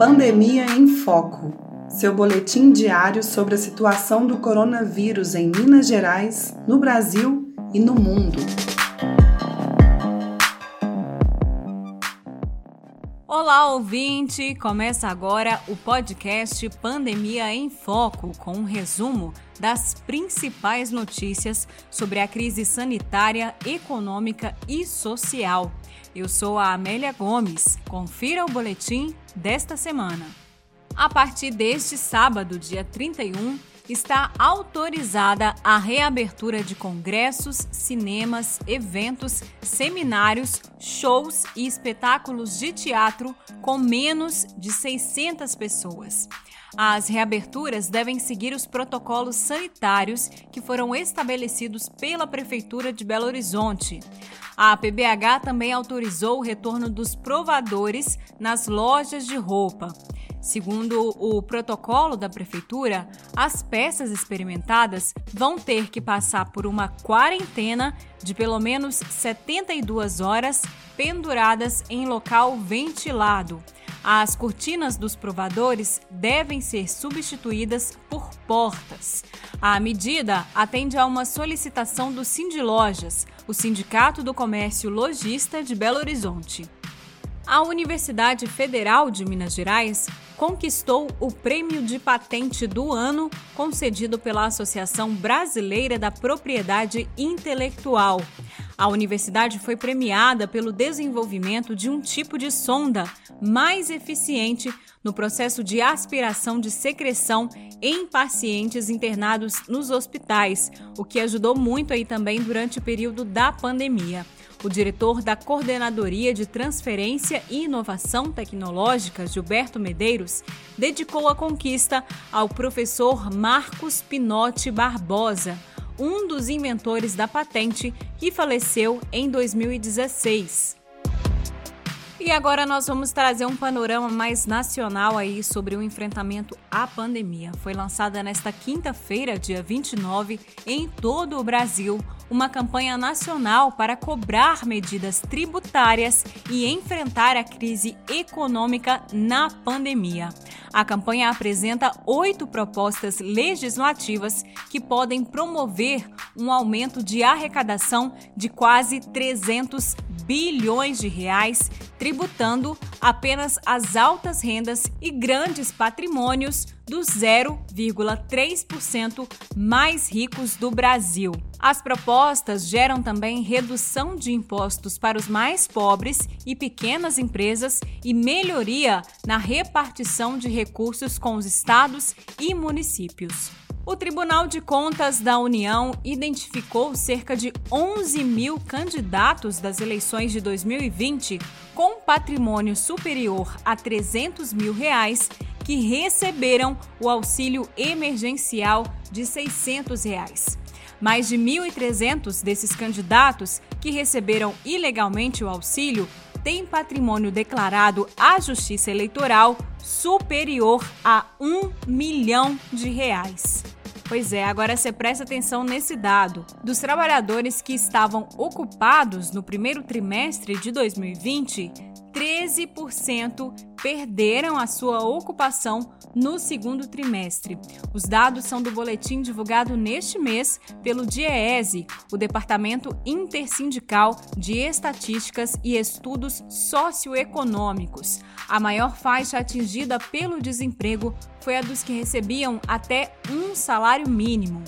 Pandemia em Foco, seu boletim diário sobre a situação do coronavírus em Minas Gerais, no Brasil e no mundo. Olá, ouvinte! Começa agora o podcast Pandemia em Foco, com um resumo das principais notícias sobre a crise sanitária, econômica e social. Eu sou a Amélia Gomes. Confira o boletim desta semana. A partir deste sábado, dia 31, está autorizada a reabertura de congressos, cinemas, eventos, seminários, shows e espetáculos de teatro com menos de 600 pessoas. As reaberturas devem seguir os protocolos sanitários que foram estabelecidos pela Prefeitura de Belo Horizonte. A PBH também autorizou o retorno dos provadores nas lojas de roupa. Segundo o protocolo da prefeitura, as peças experimentadas vão ter que passar por uma quarentena de pelo menos 72 horas penduradas em local ventilado. As cortinas dos provadores devem ser substituídas por portas. A medida atende a uma solicitação do Sindilojas, o Sindicato do Comércio Logista de Belo Horizonte. A Universidade Federal de Minas Gerais conquistou o Prêmio de Patente do Ano concedido pela Associação Brasileira da Propriedade Intelectual. A universidade foi premiada pelo desenvolvimento de um tipo de sonda mais eficiente no processo de aspiração de secreção em pacientes internados nos hospitais, o que ajudou muito aí também durante o período da pandemia. O diretor da Coordenadoria de Transferência e Inovação Tecnológica, Gilberto Medeiros, dedicou a conquista ao professor Marcos Pinotti Barbosa, um dos inventores da patente que faleceu em 2016. E agora nós vamos trazer um panorama mais nacional aí sobre o enfrentamento à pandemia. Foi lançada nesta quinta-feira, dia 29, em todo o Brasil, uma campanha nacional para cobrar medidas tributárias e enfrentar a crise econômica na pandemia. A campanha apresenta oito propostas legislativas que podem promover um aumento de arrecadação de quase 300 bilhões de reais, tributando apenas as altas rendas e grandes patrimônios dos 0,3% mais ricos do Brasil. As propostas geram também redução de impostos para os mais pobres e pequenas empresas e melhoria na repartição de recursos com os estados e municípios. O Tribunal de Contas da União identificou cerca de 11 mil candidatos das eleições de 2020 com patrimônio superior a 300 mil reais que receberam o auxílio emergencial de 600 reais. Mais de 1.300 desses candidatos que receberam ilegalmente o auxílio têm patrimônio declarado à Justiça Eleitoral superior a um milhão de reais. Pois é, agora você presta atenção nesse dado. Dos trabalhadores que estavam ocupados no primeiro trimestre de 2020, 13% perderam a sua ocupação no segundo trimestre. Os dados são do boletim divulgado neste mês pelo DIEESE, o Departamento Intersindical de Estatísticas e Estudos Socioeconômicos. A maior faixa atingida pelo desemprego foi a dos que recebiam até um salário mínimo.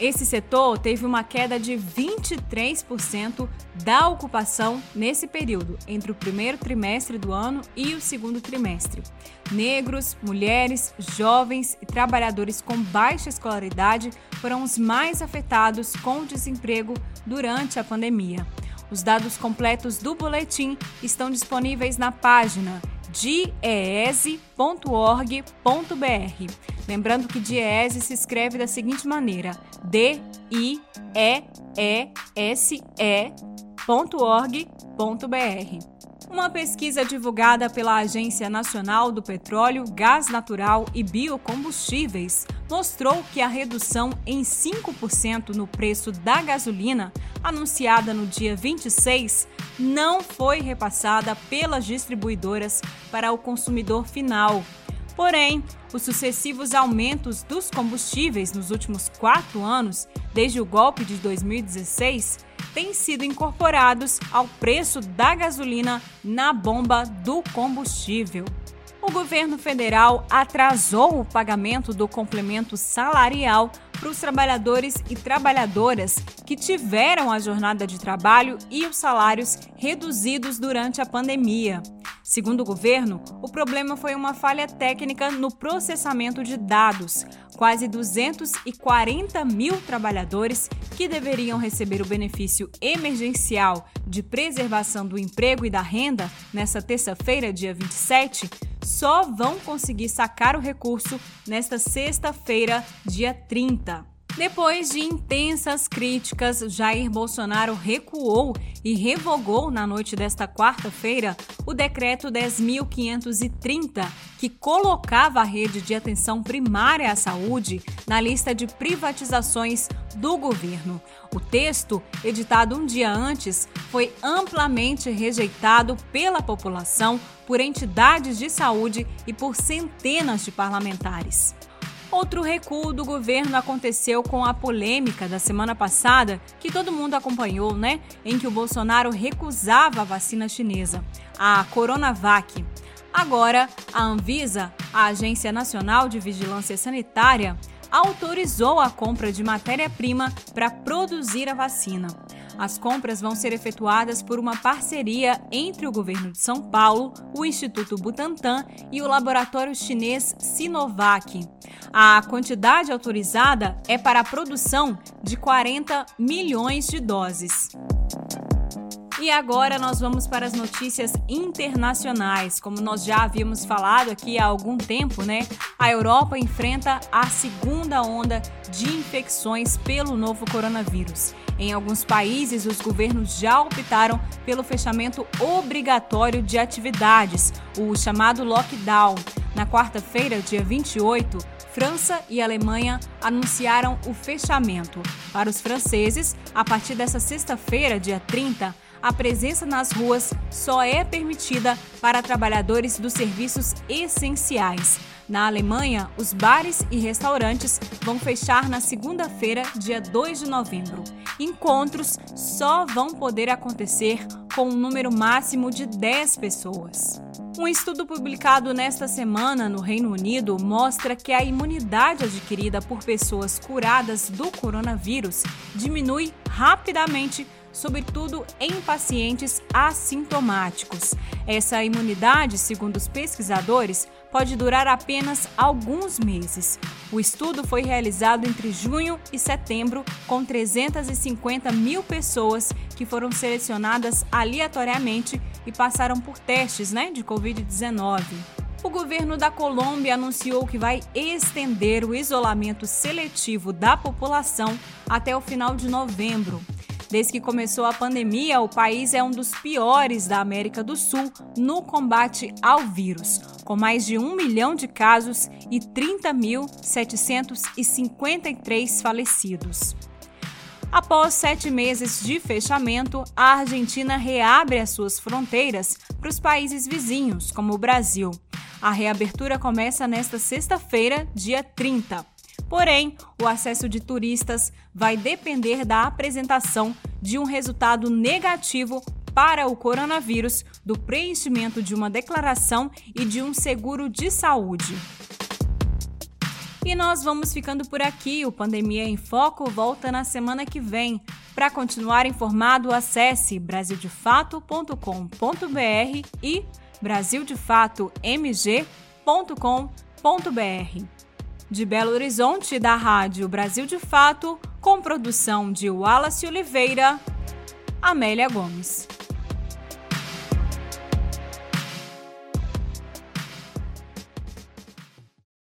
Esse setor teve uma queda de 23% da ocupação nesse período, entre o primeiro trimestre do ano e o segundo trimestre. Negros, mulheres, jovens e trabalhadores com baixa escolaridade foram os mais afetados com o desemprego durante a pandemia. Os dados completos do boletim estão disponíveis na página diese.org.br. Lembrando que Diese se escreve da seguinte maneira: D I E E S E.org.br. Uma pesquisa divulgada pela Agência Nacional do Petróleo, Gás Natural e Biocombustíveis mostrou que a redução em 5% no preço da gasolina, anunciada no dia 26, não foi repassada pelas distribuidoras para o consumidor final. Porém, os sucessivos aumentos dos combustíveis nos últimos quatro anos, desde o golpe de 2016, têm sido incorporados ao preço da gasolina na bomba do combustível. O governo federal atrasou o pagamento do complemento salarial para os trabalhadores e trabalhadoras que tiveram a jornada de trabalho e os salários reduzidos durante a pandemia. Segundo o governo, o problema foi uma falha técnica no processamento de dados. Quase 240 mil trabalhadores que deveriam receber o benefício emergencial de preservação do emprego e da renda nesta terça-feira, dia 27, só vão conseguir sacar o recurso nesta sexta-feira, dia 30. Depois de intensas críticas, Jair Bolsonaro recuou e revogou na noite desta quarta-feira o decreto 10.530, que colocava a rede de atenção primária à saúde na lista de privatizações do governo. O texto, editado um dia antes, foi amplamente rejeitado pela população, por entidades de saúde e por centenas de parlamentares. Outro recuo do governo aconteceu com a polêmica da semana passada, que todo mundo acompanhou, né? Em que o Bolsonaro recusava a vacina chinesa, a Coronavac. Agora, a Anvisa, a Agência Nacional de Vigilância Sanitária, autorizou a compra de matéria-prima para produzir a vacina. As compras vão ser efetuadas por uma parceria entre o governo de São Paulo, o Instituto Butantan e o laboratório chinês Sinovac. A quantidade autorizada é para a produção de 40 milhões de doses. E agora nós vamos para as notícias internacionais. Como nós já havíamos falado aqui há algum tempo, né? A Europa enfrenta a segunda onda de infecções pelo novo coronavírus. Em alguns países, os governos já optaram pelo fechamento obrigatório de atividades, o chamado lockdown. Na quarta-feira, dia 28, França e Alemanha anunciaram o fechamento. Para os franceses, a partir dessa sexta-feira, dia 30, a presença nas ruas só é permitida para trabalhadores dos serviços essenciais. Na Alemanha, os bares e restaurantes vão fechar na segunda-feira, dia 2 de novembro. Encontros só vão poder acontecer com um número máximo de 10 pessoas. Um estudo publicado nesta semana no Reino Unido mostra que a imunidade adquirida por pessoas curadas do coronavírus diminui rapidamente sobretudo em pacientes assintomáticos. Essa imunidade, segundo os pesquisadores, pode durar apenas alguns meses. O estudo foi realizado entre junho e setembro, com 350 mil pessoas que foram selecionadas aleatoriamente e passaram por testes né, de Covid-19. O governo da Colômbia anunciou que vai estender o isolamento seletivo da população até o final de novembro. Desde que começou a pandemia, o país é um dos piores da América do Sul no combate ao vírus, com mais de um milhão de casos e 30.753 falecidos. Após sete meses de fechamento, a Argentina reabre as suas fronteiras para os países vizinhos, como o Brasil. A reabertura começa nesta sexta-feira, dia 30. Porém, o acesso de turistas vai depender da apresentação de um resultado negativo para o coronavírus, do preenchimento de uma declaração e de um seguro de saúde. E nós vamos ficando por aqui. O Pandemia em Foco volta na semana que vem. Para continuar informado, acesse brasildefato.com.br e brasildefatoMG.com.br de Belo Horizonte, da Rádio Brasil de Fato, com produção de Wallace Oliveira, Amélia Gomes.